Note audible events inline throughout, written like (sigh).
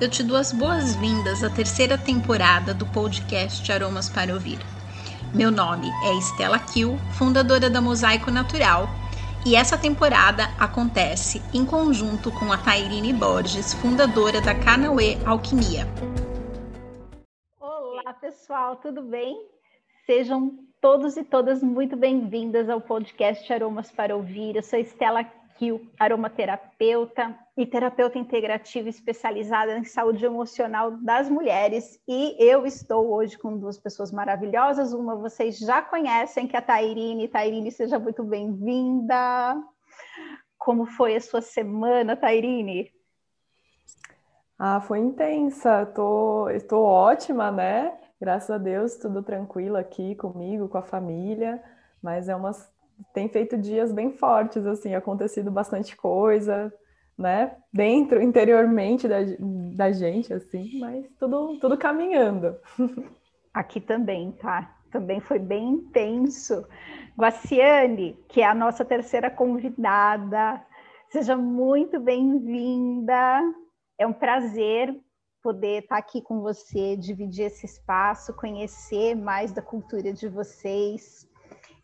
eu te dou as boas-vindas à terceira temporada do podcast Aromas para Ouvir. Meu nome é Estela Kiel, fundadora da Mosaico Natural, e essa temporada acontece em conjunto com a Tairine Borges, fundadora da Canauê Alquimia. Olá, pessoal, tudo bem? Sejam todos e todas muito bem-vindas ao podcast Aromas para Ouvir. Eu sou Estela Kiel, aromaterapeuta e terapeuta integrativa especializada em saúde emocional das mulheres. E eu estou hoje com duas pessoas maravilhosas. Uma vocês já conhecem, que é a Tairine. Tairine, seja muito bem-vinda. Como foi a sua semana, Tairine? Ah, foi intensa. Tô, estou ótima, né? Graças a Deus, tudo tranquilo aqui comigo, com a família. Mas é umas tem feito dias bem fortes, assim, acontecido bastante coisa, né? Dentro, interiormente da, da gente, assim, mas tudo, tudo caminhando. (laughs) Aqui também, tá? Também foi bem intenso. Guaciane, que é a nossa terceira convidada, seja muito bem-vinda. É um prazer poder estar aqui com você, dividir esse espaço, conhecer mais da cultura de vocês.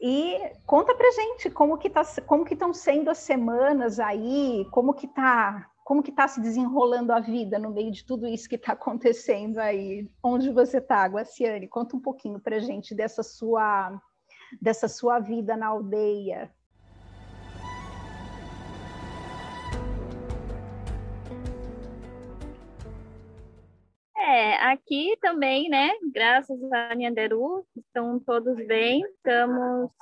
E conta pra gente como que tá, como que estão sendo as semanas aí, como que tá, como que tá se desenrolando a vida no meio de tudo isso que está acontecendo aí. Onde você está, Guaciane? Conta um pouquinho pra gente dessa sua dessa sua vida na aldeia. É, aqui também, né? Graças a Nhanderu, estão todos bem. Estamos,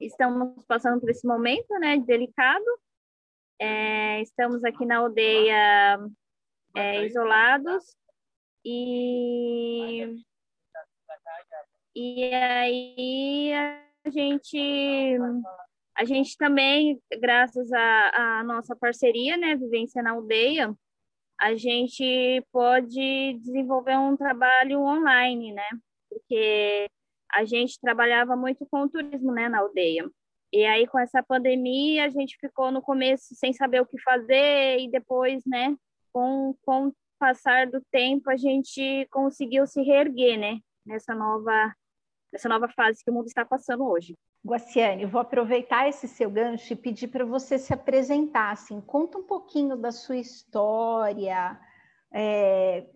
estamos passando por esse momento, né? Delicado. É, estamos aqui na aldeia é, isolados e e aí a gente a gente também, graças à nossa parceria, né, Vivência na Aldeia, a gente pode desenvolver um trabalho online, né? Porque a gente trabalhava muito com turismo, né, na aldeia. E aí, com essa pandemia, a gente ficou no começo sem saber o que fazer, e depois, né, com, com o passar do tempo, a gente conseguiu se reerguer, né, nessa nova, nessa nova fase que o mundo está passando hoje. Guaciane, vou aproveitar esse seu gancho e pedir para você se apresentar. Assim, conta um pouquinho da sua história, é,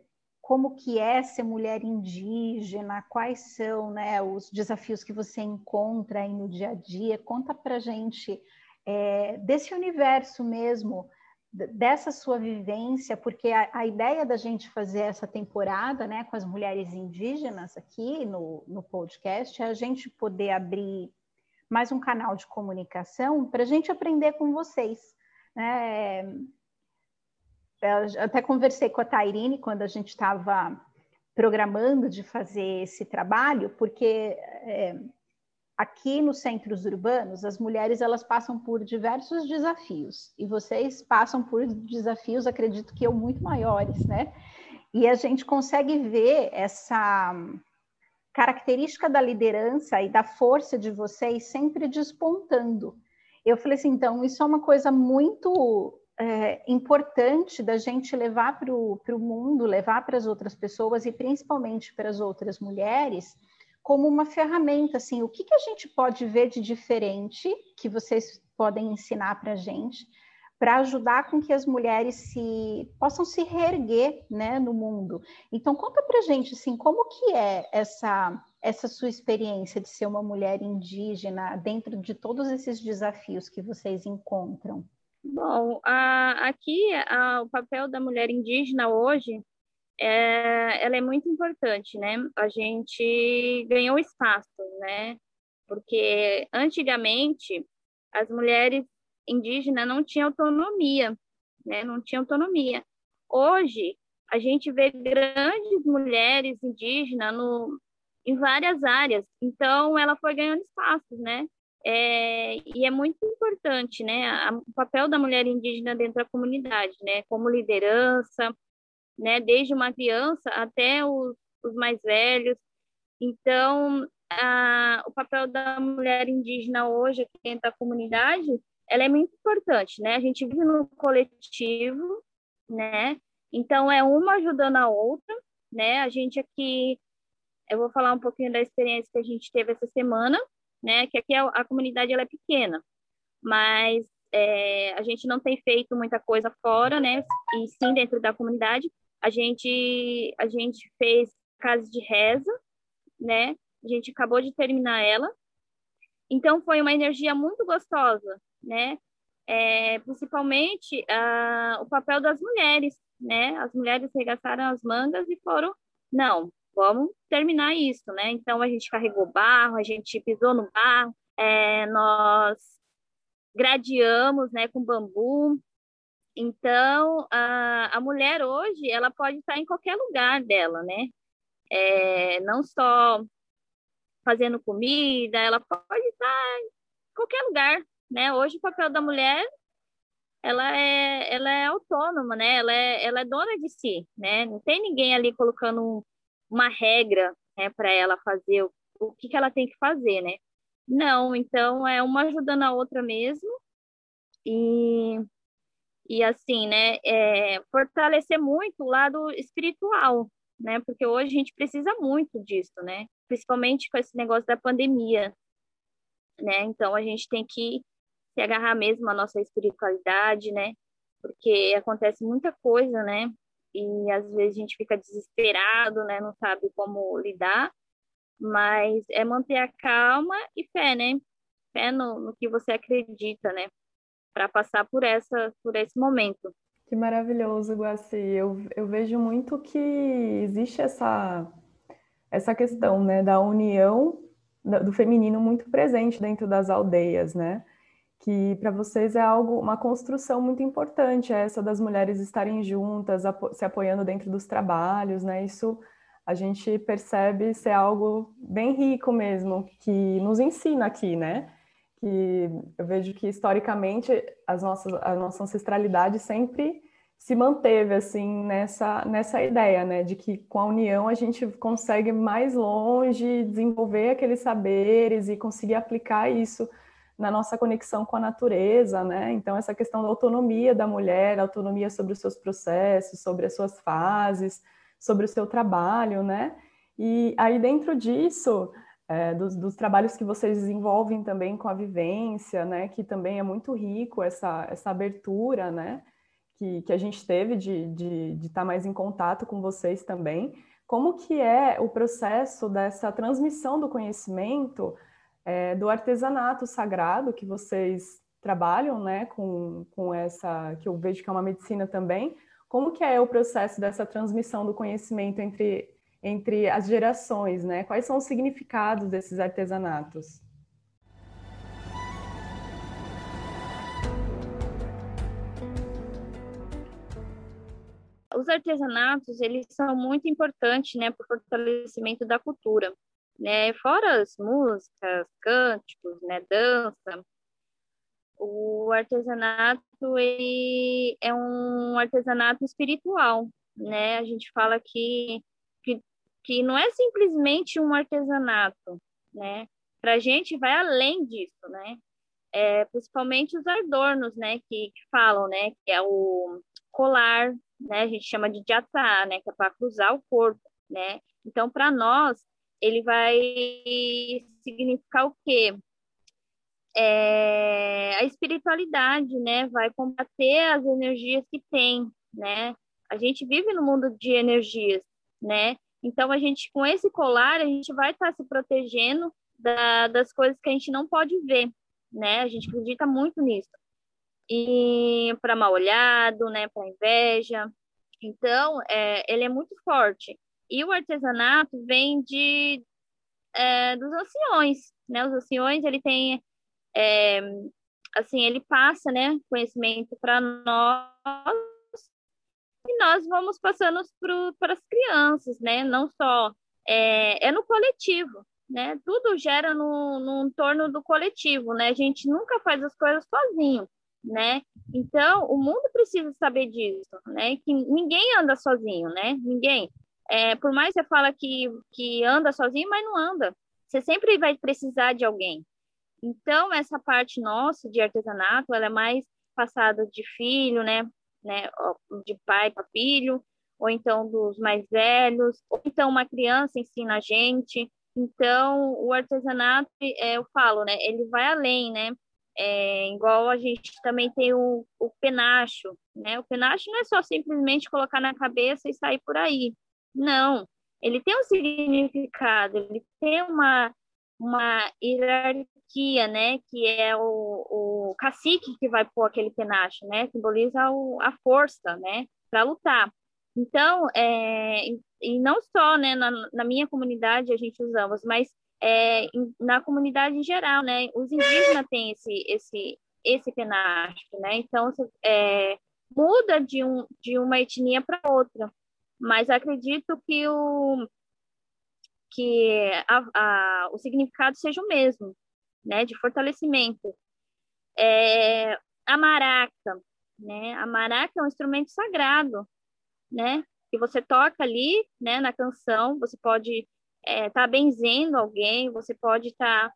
como que é ser mulher indígena, quais são né, os desafios que você encontra aí no dia a dia. Conta para gente é, desse universo mesmo, dessa sua vivência, porque a, a, ideia da gente fazer essa temporada né, com as mulheres indígenas aqui no, no podcast é a gente poder abrir mais um canal de comunicação para a gente aprender com vocês. Né? Eu até conversei com a Tairine quando a gente estava programando de fazer esse trabalho, porque é, aqui nos centros urbanos as mulheres elas passam por diversos desafios e vocês passam por desafios, acredito que eu muito maiores, né? E a gente consegue ver essa característica da liderança e da força de vocês sempre despontando. Eu falei assim, então, isso é uma coisa muito é, importante da gente levar para o mundo, levar para as outras pessoas e principalmente para as outras mulheres, como uma ferramenta, assim, o que, que a gente pode ver de diferente que vocês podem ensinar para a gente, para ajudar com que as mulheres se possam se reerguer né, no mundo. Então, conta para gente assim, como que é essa, essa sua experiência de ser uma mulher indígena dentro de todos esses desafios que vocês encontram? Bom, a, aqui a, o papel da mulher indígena hoje é, ela é muito importante, né? A gente ganhou espaço, né? Porque antigamente as mulheres indígena não tinha autonomia, né? Não tinha autonomia. Hoje a gente vê grandes mulheres indígenas no, em várias áreas. Então ela foi ganhando espaços, né? É, e é muito importante, né? A, o papel da mulher indígena dentro da comunidade, né? Como liderança, né? Desde uma criança até os, os mais velhos. Então, a, o papel da mulher indígena hoje dentro da comunidade ela é muito importante, né? A gente vive no coletivo, né? Então, é uma ajudando a outra, né? A gente aqui, eu vou falar um pouquinho da experiência que a gente teve essa semana, né? Que aqui a, a comunidade ela é pequena, mas é, a gente não tem feito muita coisa fora, né? E sim dentro da comunidade. A gente, a gente fez casa de reza, né? A gente acabou de terminar ela. Então foi uma energia muito gostosa, né? É, principalmente uh, o papel das mulheres, né? As mulheres regaçaram as mangas e foram, não, vamos terminar isso, né? Então a gente carregou barro, a gente pisou no barro, é, nós gradeamos, né, com bambu. Então a, a mulher hoje ela pode estar em qualquer lugar dela, né? É, não só fazendo comida, ela pode estar em qualquer lugar, né? Hoje o papel da mulher ela é, ela é autônoma, né? Ela é, ela é dona de si, né? Não tem ninguém ali colocando uma regra né, para ela fazer o, o que, que ela tem que fazer, né? Não, então é uma ajudando a outra mesmo e e assim, né? É, fortalecer muito o lado espiritual, né? Porque hoje a gente precisa muito disso, né? Principalmente com esse negócio da pandemia, né? Então a gente tem que se agarrar mesmo à nossa espiritualidade, né? Porque acontece muita coisa, né? E às vezes a gente fica desesperado, né? Não sabe como lidar, mas é manter a calma e fé, né? Fé no, no que você acredita, né? Para passar por essa, por esse momento. Que maravilhoso, Guaci. Eu, eu vejo muito que existe essa, essa questão, né, da união do feminino muito presente dentro das aldeias, né? Que para vocês é algo, uma construção muito importante, essa das mulheres estarem juntas, apo se apoiando dentro dos trabalhos, né? Isso a gente percebe ser algo bem rico mesmo, que nos ensina aqui, né? Que eu vejo que historicamente as nossas, a nossa ancestralidade sempre se manteve assim nessa nessa ideia, né, de que com a união a gente consegue mais longe desenvolver aqueles saberes e conseguir aplicar isso na nossa conexão com a natureza, né? Então, essa questão da autonomia da mulher, autonomia sobre os seus processos, sobre as suas fases, sobre o seu trabalho, né? E aí, dentro disso, é, dos, dos, trabalhos que vocês desenvolvem também com a vivência, né? Que também é muito rico essa, essa abertura, né? Que, que a gente teve de, de, de estar mais em contato com vocês também. Como que é o processo dessa transmissão do conhecimento é, do artesanato sagrado que vocês trabalham, né, com, com essa, que eu vejo que é uma medicina também, como que é o processo dessa transmissão do conhecimento entre, entre as gerações, né? Quais são os significados desses artesanatos? Os artesanatos, eles são muito importantes, né, para o fortalecimento da cultura né? Fora as músicas, cânticos, né, dança, o artesanato ele é um artesanato espiritual, né? A gente fala que, que, que não é simplesmente um artesanato, né? Para a gente vai além disso, né? É, principalmente os adornos, né? Que, que falam, né? Que é o colar, né? A gente chama de jatá, né? Que é para cruzar o corpo, né? Então, para nós, ele vai significar o quê? É, a espiritualidade, né? Vai combater as energias que tem, né? A gente vive no mundo de energias, né? Então, a gente, com esse colar, a gente vai estar tá se protegendo da, das coisas que a gente não pode ver, né? A gente acredita muito nisso. E para mal olhado, né? Para inveja. Então, é, ele é muito forte. E o artesanato vem de é, dos anciões, né? Os anciões, ele tem, é, assim, ele passa, né, conhecimento para nós e nós vamos passando para as crianças, né? Não só é, é, no coletivo, né? Tudo gera no, no entorno do coletivo, né? A gente nunca faz as coisas sozinho, né? Então, o mundo precisa saber disso, né? Que ninguém anda sozinho, né? Ninguém. É, por mais que você fala que, que anda sozinho, mas não anda. Você sempre vai precisar de alguém. Então, essa parte nossa de artesanato, ela é mais passada de filho, né, né, de pai para filho, ou então dos mais velhos, ou então uma criança ensina a gente. Então, o artesanato, é, eu falo, né, ele vai além, né? É, igual a gente também tem o, o penacho, né? O penacho não é só simplesmente colocar na cabeça e sair por aí. Não, ele tem um significado, ele tem uma, uma hierarquia, né? Que é o, o cacique que vai pôr aquele penacho, né? Simboliza o, a força, né? Para lutar. Então, é, e não só né, na, na, minha comunidade a gente usamos, mas é, na comunidade em geral, né? Os indígenas têm esse, esse, esse penacho, né? Então, é, muda de, um, de uma etnia para outra, mas acredito que o, que a, a, o significado seja o mesmo, né? De fortalecimento. É, a maraca, né? A maraca é um instrumento sagrado, né? Que você toca ali, né? Na canção, você pode estar é, tá benzendo alguém, você pode estar tá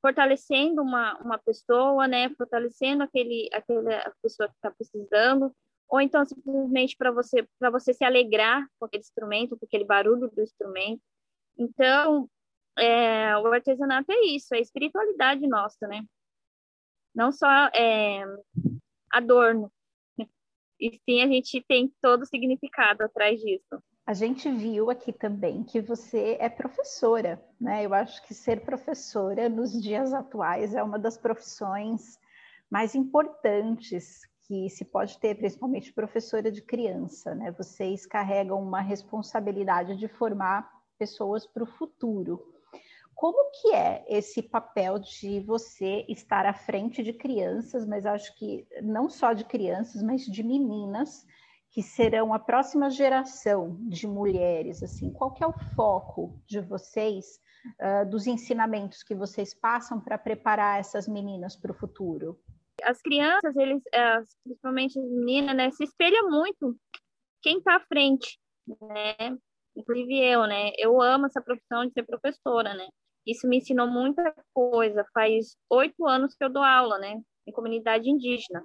fortalecendo uma, uma pessoa, né? Fortalecendo aquele, aquele a pessoa que está precisando, ou então simplesmente para você para você se alegrar com aquele instrumento, com aquele barulho do instrumento. Então, é, o artesanato é isso, é a espiritualidade nossa, né? Não só é, adorno, e sim a gente tem todo o significado atrás disso. A gente viu aqui também que você é professora, né? Eu acho que ser professora nos dias atuais é uma das profissões mais importantes que se pode ter, principalmente professora de criança, né? Vocês carregam uma responsabilidade de formar pessoas para o futuro. Como que é esse papel de você estar à frente de crianças, mas acho que não só de crianças, mas de meninas que serão a próxima geração de mulheres, assim, qual que é o foco de vocês, uh, dos ensinamentos que vocês passam para preparar essas meninas para o futuro? As crianças, eles, principalmente as meninas, né, se espelham muito quem está à frente, né? Inclusive eu, né? Eu amo essa profissão de ser professora, né? Isso me ensinou muita coisa. Faz oito anos que eu dou aula, né? Em comunidade indígena.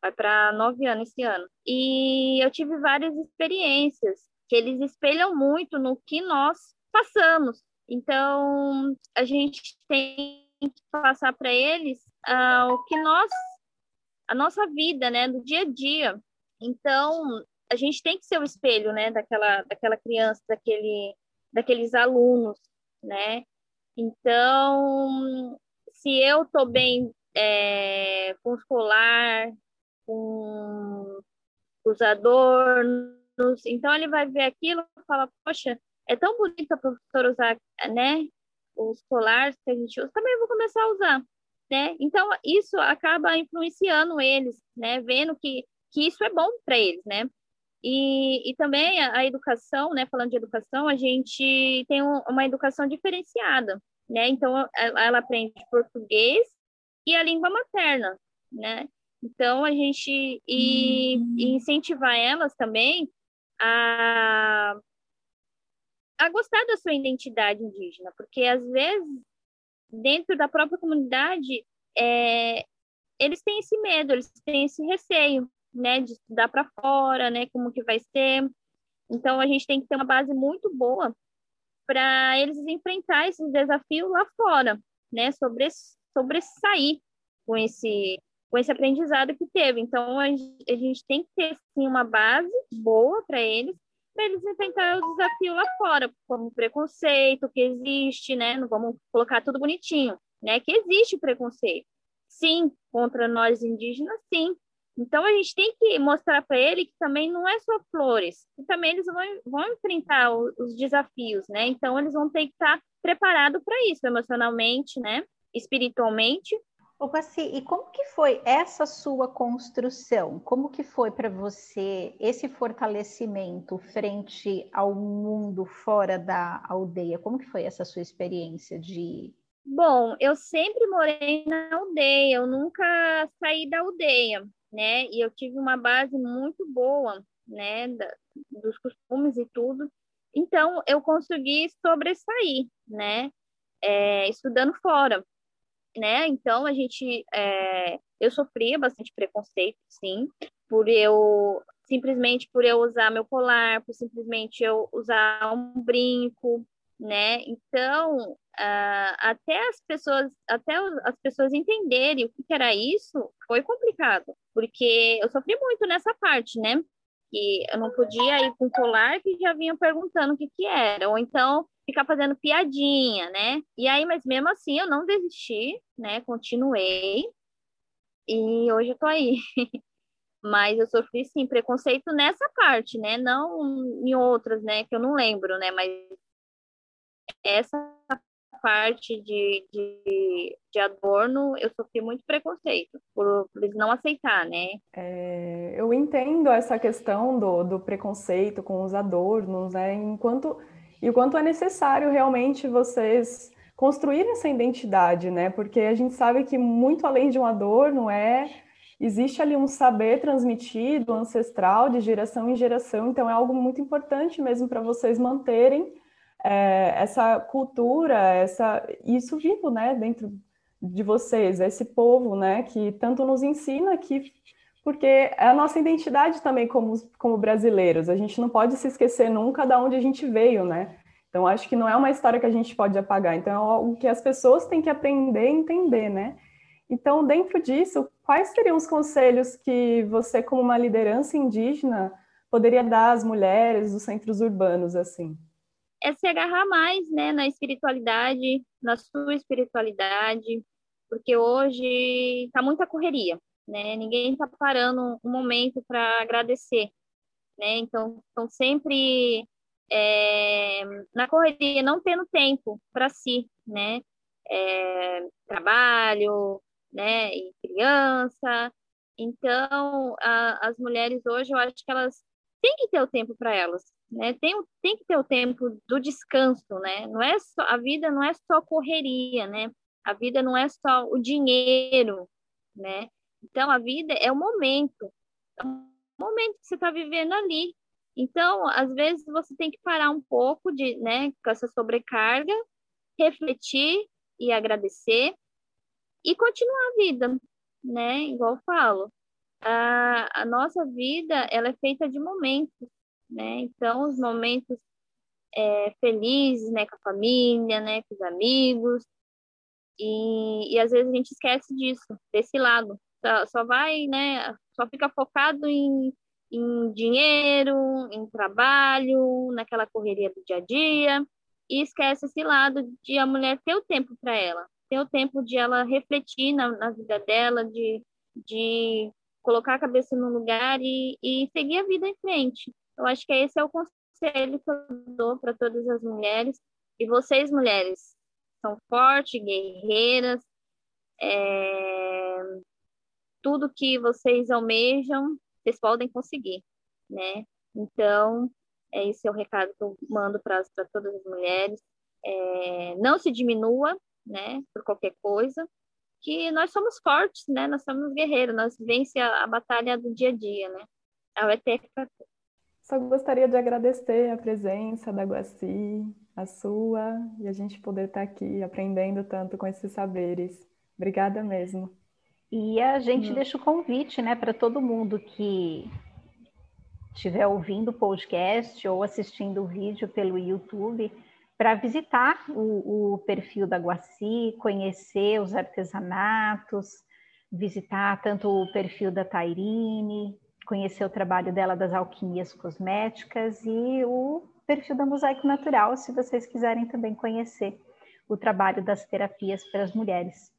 Vai para nove anos esse ano. E eu tive várias experiências que eles espelham muito no que nós passamos. Então, a gente tem que passar para eles uh, o que nós, a nossa vida, né, do dia a dia. Então, a gente tem que ser o espelho, né, daquela, daquela criança, daquele, daqueles alunos, né? Então, se eu estou bem é, com o colar, com os adornos, então ele vai ver aquilo e fala, poxa, é tão bonito a professora usar, né, os colares que a gente usa, também vou começar a usar, né? Então, isso acaba influenciando eles, né, vendo que, que isso é bom para eles, né? E, e também a, a, educação, né, falando de educação, a gente tem um, uma educação diferenciada, né? Então, ela, aprende português e a língua materna, né? Então, a gente e, e uhum. incentivar elas também a, a gostar da sua identidade indígena, porque às vezes, dentro da própria comunidade, é, eles têm esse medo, eles têm esse receio, né, de estudar para fora, né, como que vai ser. Então a gente tem que ter uma base muito boa para eles enfrentar esses desafios lá fora, né, sobre sobressair com esse com esse aprendizado que teve. Então a gente tem que ter sim uma base boa para eles, para eles enfrentar o desafio lá fora, como preconceito que existe, né? Não vamos colocar tudo bonitinho, né? Que existe preconceito. Sim, contra nós indígenas, sim, então a gente tem que mostrar para ele que também não é só flores, que também eles vão, vão enfrentar os, os desafios, né? Então eles vão ter que estar preparados para isso emocionalmente, né? Espiritualmente. Ô, Guaci, e como que foi essa sua construção? Como que foi para você esse fortalecimento frente ao mundo fora da aldeia? Como que foi essa sua experiência de Bom, eu sempre morei na aldeia, eu nunca saí da aldeia né? E eu tive uma base muito boa, né? Da, dos costumes e tudo. Então, eu consegui sobressair, né? É, estudando fora, né? Então, a gente... É, eu sofria bastante preconceito, sim. por eu simplesmente por eu usar meu colar, por simplesmente eu usar um brinco, né? Então, uh, até as pessoas, até as pessoas entenderem o que era isso, foi complicado, porque eu sofri muito nessa parte, né? Que eu não podia ir com colar que já vinham perguntando o que que era, ou então ficar fazendo piadinha, né? E aí, mas mesmo assim eu não desisti, né? Continuei e hoje eu tô aí. (laughs) mas eu sofri sim preconceito nessa parte, né? Não em outras, né? Que eu não lembro, né? Mas essa parte de, de, de adorno, eu sofri muito preconceito por, por eles não aceitar, né? É, eu entendo essa questão do, do preconceito com os adornos, né? Enquanto e o quanto é necessário realmente vocês construírem essa identidade, né? Porque a gente sabe que muito além de um adorno é existe ali um saber transmitido, ancestral, de geração em geração, então é algo muito importante mesmo para vocês manterem é, essa cultura, essa isso vivo, né, dentro de vocês, esse povo, né, que tanto nos ensina que porque é a nossa identidade também como, como brasileiros. A gente não pode se esquecer nunca de onde a gente veio, né? Então, acho que não é uma história que a gente pode apagar. Então, é algo que as pessoas têm que aprender e entender, né? Então, dentro disso, quais seriam os conselhos que você, como uma liderança indígena, poderia dar às mulheres dos centros urbanos, assim? É se agarrar mais, né, na espiritualidade, na sua espiritualidade, porque hoje está muita correria né? Ninguém está parando um momento para agradecer, né? Então, estão sempre é, na correria, não tendo tempo para si, né? É, trabalho, né? E criança. Então, a, as mulheres hoje, eu acho que elas têm que ter o tempo para elas, né? Tem, tem que ter o tempo do descanso, né? Não é só a vida não é só correria, né? A vida não é só o dinheiro, né? Então, a vida é o momento, é o momento que você está vivendo ali. Então, às vezes, você tem que parar um pouco de, né, com essa sobrecarga, refletir e agradecer e continuar a vida, né? Igual eu falo, a, a nossa vida, ela é feita de momentos, né? Então, os momentos é, felizes, né, com a família, né, com os amigos, e, e às vezes a gente esquece disso, desse lado, só, só vai, né? Só fica focado em, em dinheiro, em trabalho, naquela correria do dia a dia, e esquece esse lado de a mulher ter o tempo para ela, ter o tempo de ela refletir na, na vida dela, de, de colocar a cabeça no lugar e, e seguir a vida em frente. Eu acho que esse é o conselho que eu dou para todas as mulheres. E vocês, mulheres, são fortes, guerreiras, é, tudo que vocês almejam, vocês podem conseguir, né? Então, é esse é o recado que eu mando para todas as mulheres. É, não se diminua, né, por qualquer coisa, que nós somos fortes, né? Nós somos guerreiros, nós vence a, a batalha do dia a dia, né? A UETEC Só gostaria de agradecer a presença da Guaci, a sua, e a gente poder estar aqui aprendendo tanto com esses saberes. Obrigada mesmo. E a gente uhum. deixa o convite, né, para todo mundo que estiver ouvindo o podcast ou assistindo o vídeo pelo YouTube, para visitar o, o, perfil da Guaci, conhecer os artesanatos, visitar tanto o perfil da Tairine, conhecer o trabalho dela das alquimias cosméticas e o perfil da Mosaico Natural, se vocês quiserem também conhecer o trabalho das terapias para as mulheres.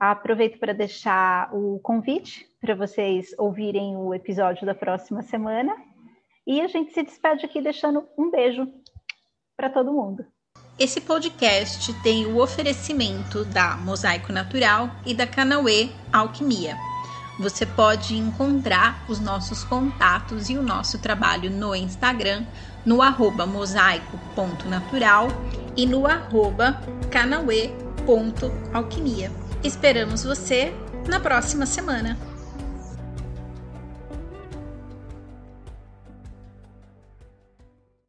Aproveito para deixar o convite para vocês ouvirem o episódio da próxima semana. E a gente se despede aqui deixando um beijo para todo mundo. Esse podcast tem o oferecimento da Mosaico Natural e da Canauê Alquimia. Você pode encontrar os nossos contatos e o nosso trabalho no Instagram, no arroba mosaico.natural e no arroba canauê.alquimia. Esperamos você na próxima semana.